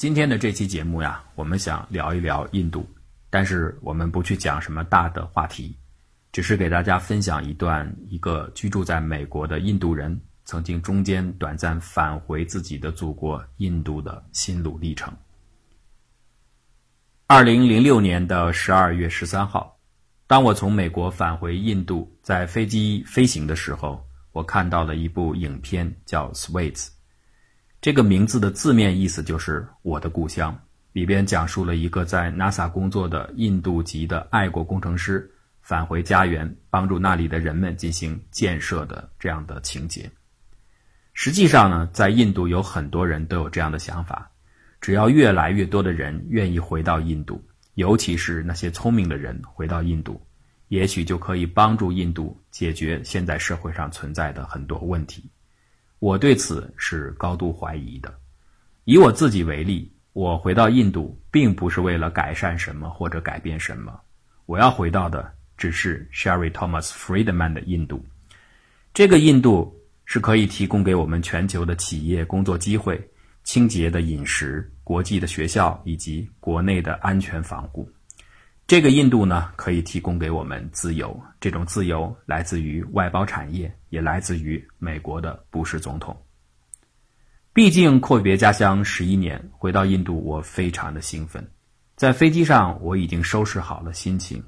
今天的这期节目呀，我们想聊一聊印度，但是我们不去讲什么大的话题，只是给大家分享一段一个居住在美国的印度人曾经中间短暂返回自己的祖国印度的心路历程。二零零六年的十二月十三号，当我从美国返回印度，在飞机飞行的时候，我看到了一部影片，叫《Sweets》。这个名字的字面意思就是“我的故乡”，里边讲述了一个在 NASA 工作的印度籍的爱国工程师返回家园，帮助那里的人们进行建设的这样的情节。实际上呢，在印度有很多人都有这样的想法：只要越来越多的人愿意回到印度，尤其是那些聪明的人回到印度，也许就可以帮助印度解决现在社会上存在的很多问题。我对此是高度怀疑的。以我自己为例，我回到印度并不是为了改善什么或者改变什么，我要回到的只是 Sherry Thomas Friedman 的印度。这个印度是可以提供给我们全球的企业工作机会、清洁的饮食、国际的学校以及国内的安全防护。这个印度呢，可以提供给我们自由。这种自由来自于外包产业，也来自于美国的布什总统。毕竟阔别家乡十一年，回到印度，我非常的兴奋。在飞机上，我已经收拾好了心情，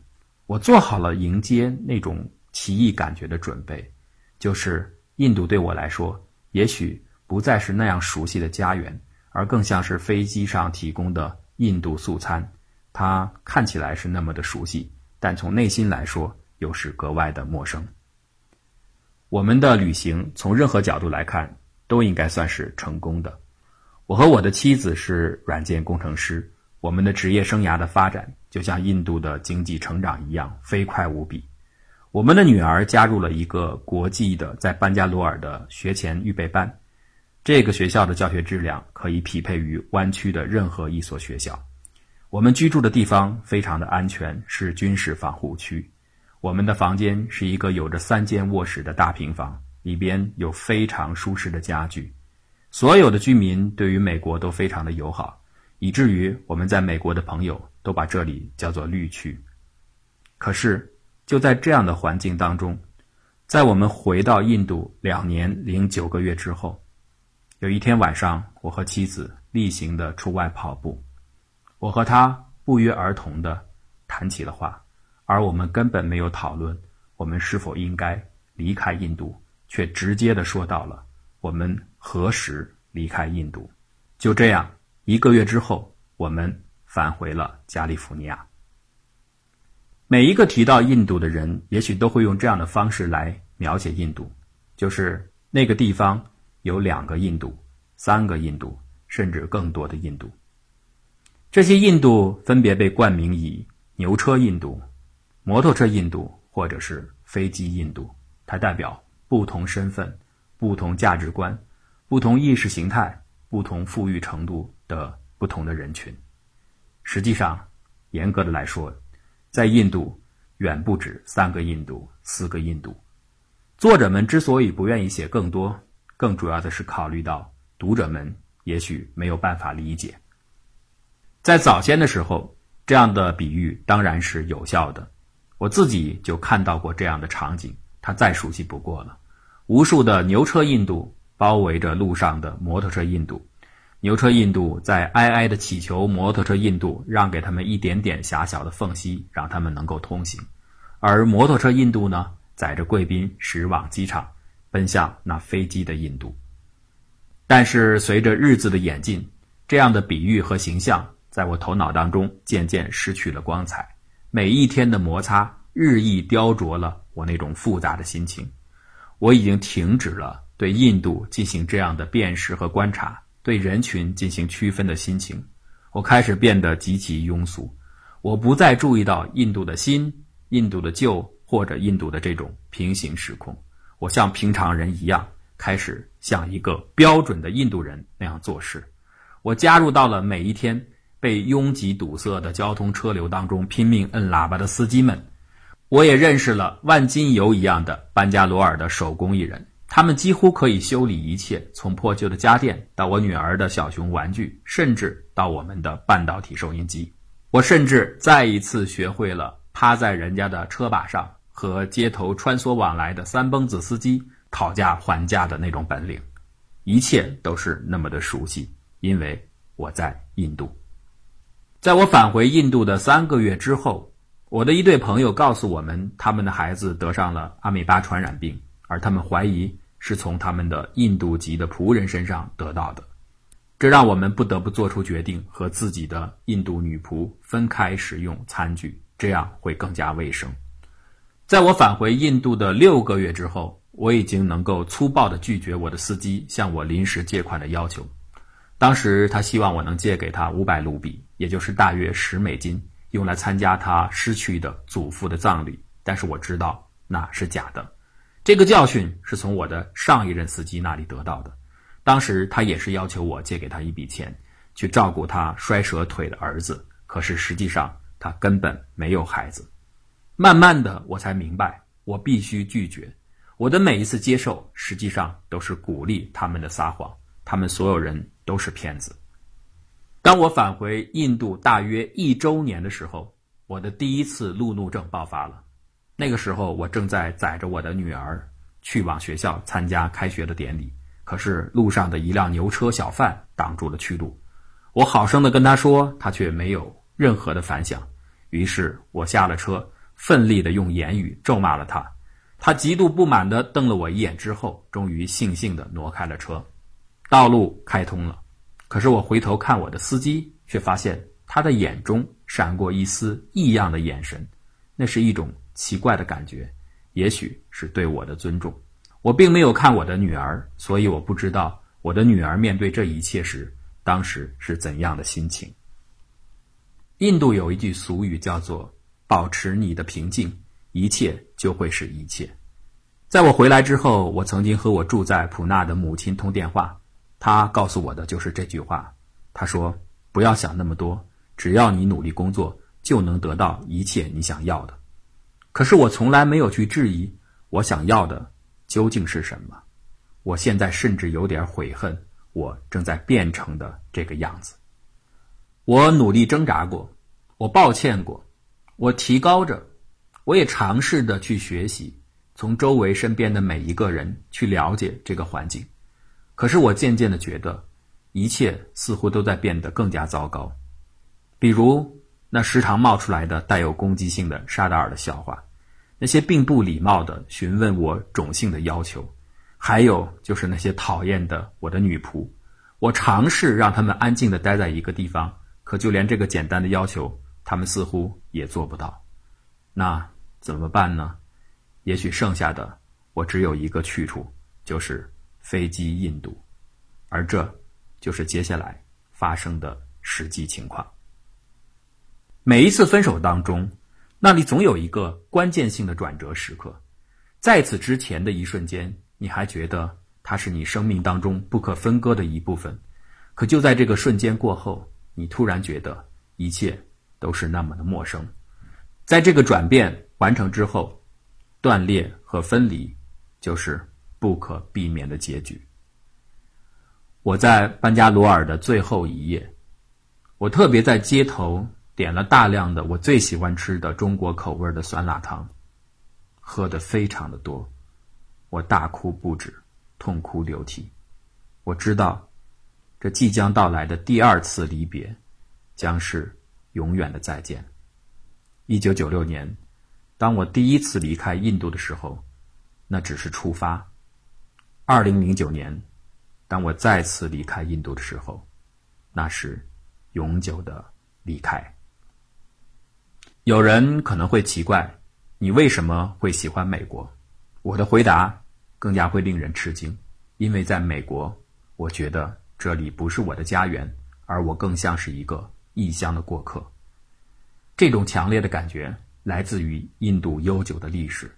我做好了迎接那种奇异感觉的准备。就是印度对我来说，也许不再是那样熟悉的家园，而更像是飞机上提供的印度素餐。它看起来是那么的熟悉，但从内心来说又是格外的陌生。我们的旅行从任何角度来看都应该算是成功的。我和我的妻子是软件工程师，我们的职业生涯的发展就像印度的经济成长一样飞快无比。我们的女儿加入了一个国际的在班加罗尔的学前预备班，这个学校的教学质量可以匹配于湾区的任何一所学校。我们居住的地方非常的安全，是军事防护区。我们的房间是一个有着三间卧室的大平房，里边有非常舒适的家具。所有的居民对于美国都非常的友好，以至于我们在美国的朋友都把这里叫做绿区。可是就在这样的环境当中，在我们回到印度两年零九个月之后，有一天晚上，我和妻子例行的出外跑步。我和他不约而同的谈起了话，而我们根本没有讨论我们是否应该离开印度，却直接的说到了我们何时离开印度。就这样，一个月之后，我们返回了加利福尼亚。每一个提到印度的人，也许都会用这样的方式来描写印度，就是那个地方有两个印度、三个印度，甚至更多的印度。这些印度分别被冠名以牛车印度、摩托车印度或者是飞机印度，它代表不同身份、不同价值观、不同意识形态、不同富裕程度的不同的人群。实际上，严格的来说，在印度远不止三个印度、四个印度。作者们之所以不愿意写更多，更主要的是考虑到读者们也许没有办法理解。在早先的时候，这样的比喻当然是有效的。我自己就看到过这样的场景，它再熟悉不过了。无数的牛车印度包围着路上的摩托车印度，牛车印度在哀哀的祈求摩托车印度让给他们一点点狭小的缝隙，让他们能够通行。而摩托车印度呢，载着贵宾驶往机场，奔向那飞机的印度。但是随着日子的演进，这样的比喻和形象。在我头脑当中渐渐失去了光彩，每一天的摩擦日益雕琢了我那种复杂的心情。我已经停止了对印度进行这样的辨识和观察，对人群进行区分的心情。我开始变得极其庸俗，我不再注意到印度的新、印度的旧或者印度的这种平行时空。我像平常人一样，开始像一个标准的印度人那样做事。我加入到了每一天。被拥挤堵塞的交通车流当中拼命摁喇叭的司机们，我也认识了万金油一样的班加罗尔的手工艺人，他们几乎可以修理一切，从破旧的家电到我女儿的小熊玩具，甚至到我们的半导体收音机。我甚至再一次学会了趴在人家的车把上和街头穿梭往来的三蹦子司机讨价还价的那种本领。一切都是那么的熟悉，因为我在印度。在我返回印度的三个月之后，我的一对朋友告诉我们，他们的孩子得上了阿米巴传染病，而他们怀疑。是从他们的印度籍的仆人身上得到的，这让我们不得不做出决定，和自己的印度女仆分开使用餐具，这样会更加卫生。在我返回印度的六个月之后，我已经能够粗暴地拒绝我的司机向我临时借款的要求。当时他希望我能借给他五百卢比，也就是大约十美金，用来参加他失去的祖父的葬礼。但是我知道那是假的。这个教训是从我的上一任司机那里得到的，当时他也是要求我借给他一笔钱，去照顾他摔折腿的儿子。可是实际上他根本没有孩子。慢慢的，我才明白，我必须拒绝。我的每一次接受，实际上都是鼓励他们的撒谎。他们所有人都是骗子。当我返回印度大约一周年的时候，我的第一次路怒症爆发了。那个时候，我正在载着我的女儿去往学校参加开学的典礼，可是路上的一辆牛车小贩挡住了去路。我好声的跟他说，他却没有任何的反响。于是我下了车，奋力的用言语咒骂了他。他极度不满的瞪了我一眼之后，终于悻悻的挪开了车。道路开通了，可是我回头看我的司机，却发现他的眼中闪过一丝异样的眼神，那是一种。奇怪的感觉，也许是对我的尊重。我并没有看我的女儿，所以我不知道我的女儿面对这一切时，当时是怎样的心情。印度有一句俗语叫做“保持你的平静，一切就会是一切”。在我回来之后，我曾经和我住在普纳的母亲通电话，他告诉我的就是这句话。他说：“不要想那么多，只要你努力工作，就能得到一切你想要的。”可是我从来没有去质疑我想要的究竟是什么。我现在甚至有点悔恨，我正在变成的这个样子。我努力挣扎过，我抱歉过，我提高着，我也尝试的去学习，从周围身边的每一个人去了解这个环境。可是我渐渐的觉得，一切似乎都在变得更加糟糕。比如。那时常冒出来的带有攻击性的沙达尔的笑话，那些并不礼貌的询问我种姓的要求，还有就是那些讨厌的我的女仆，我尝试让他们安静的待在一个地方，可就连这个简单的要求，他们似乎也做不到。那怎么办呢？也许剩下的我只有一个去处，就是飞机印度，而这就是接下来发生的实际情况。每一次分手当中，那里总有一个关键性的转折时刻。在此之前的一瞬间，你还觉得它是你生命当中不可分割的一部分。可就在这个瞬间过后，你突然觉得一切都是那么的陌生。在这个转变完成之后，断裂和分离就是不可避免的结局。我在班加罗尔的最后一夜，我特别在街头。点了大量的我最喜欢吃的中国口味的酸辣汤，喝的非常的多，我大哭不止，痛哭流涕。我知道，这即将到来的第二次离别，将是永远的再见。一九九六年，当我第一次离开印度的时候，那只是出发。二零零九年，当我再次离开印度的时候，那是永久的离开。有人可能会奇怪，你为什么会喜欢美国？我的回答更加会令人吃惊，因为在美国，我觉得这里不是我的家园，而我更像是一个异乡的过客。这种强烈的感觉来自于印度悠久的历史，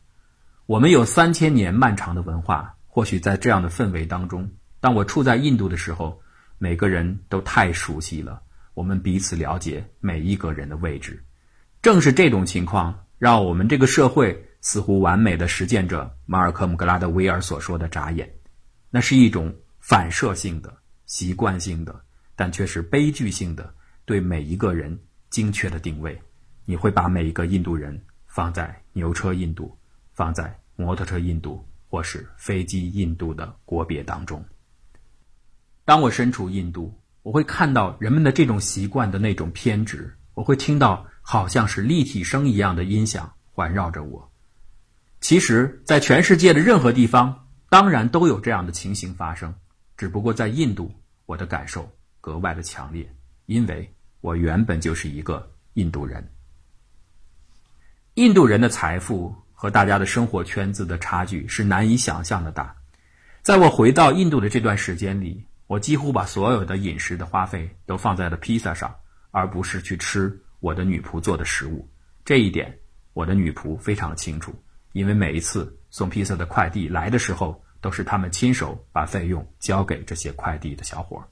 我们有三千年漫长的文化。或许在这样的氛围当中，当我处在印度的时候，每个人都太熟悉了，我们彼此了解每一个人的位置。正是这种情况，让我们这个社会似乎完美的实践着马尔科姆·格拉德威尔所说的眨眼，那是一种反射性的、习惯性的，但却是悲剧性的对每一个人精确的定位。你会把每一个印度人放在牛车印度、放在摩托车印度或是飞机印度的国别当中。当我身处印度，我会看到人们的这种习惯的那种偏执，我会听到好像是立体声一样的音响环绕着我。其实，在全世界的任何地方，当然都有这样的情形发生。只不过在印度，我的感受格外的强烈，因为我原本就是一个印度人。印度人的财富和大家的生活圈子的差距是难以想象的大。在我回到印度的这段时间里，我几乎把所有的饮食的花费都放在了披萨上，而不是去吃我的女仆做的食物。这一点，我的女仆非常清楚。因为每一次送披萨的快递来的时候，都是他们亲手把费用交给这些快递的小伙。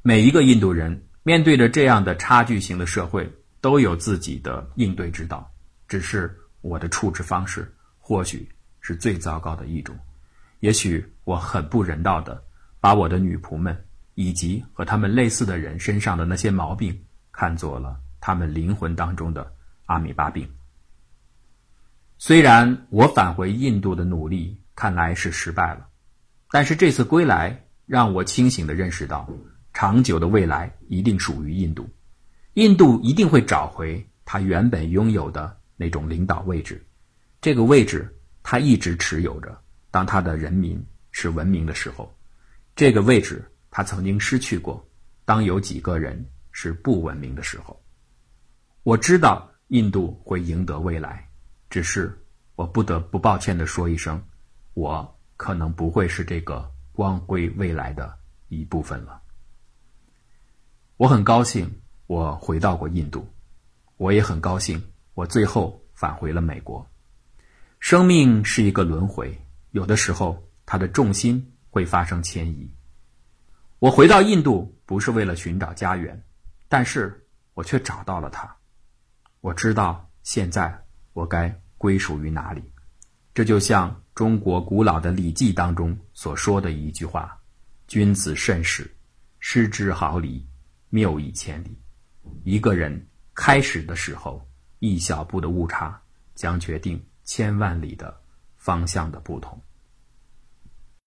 每一个印度人面对着这样的差距型的社会，都有自己的应对之道。只是我的处置方式或许是最糟糕的一种。也许我很不人道的把我的女仆们以及和他们类似的人身上的那些毛病看作了他们灵魂当中的阿米巴病。虽然我返回印度的努力看来是失败了，但是这次归来让我清醒地认识到，长久的未来一定属于印度，印度一定会找回它原本拥有的那种领导位置，这个位置他一直持有着。当他的人民是文明的时候，这个位置他曾经失去过。当有几个人是不文明的时候，我知道印度会赢得未来。只是，我不得不抱歉地说一声，我可能不会是这个光辉未来的一部分了。我很高兴我回到过印度，我也很高兴我最后返回了美国。生命是一个轮回，有的时候它的重心会发生迁移。我回到印度不是为了寻找家园，但是我却找到了它。我知道现在我该。归属于哪里？这就像中国古老的《礼记》当中所说的一句话：“君子慎始，失之毫厘，谬以千里。”一个人开始的时候，一小步的误差，将决定千万里的方向的不同。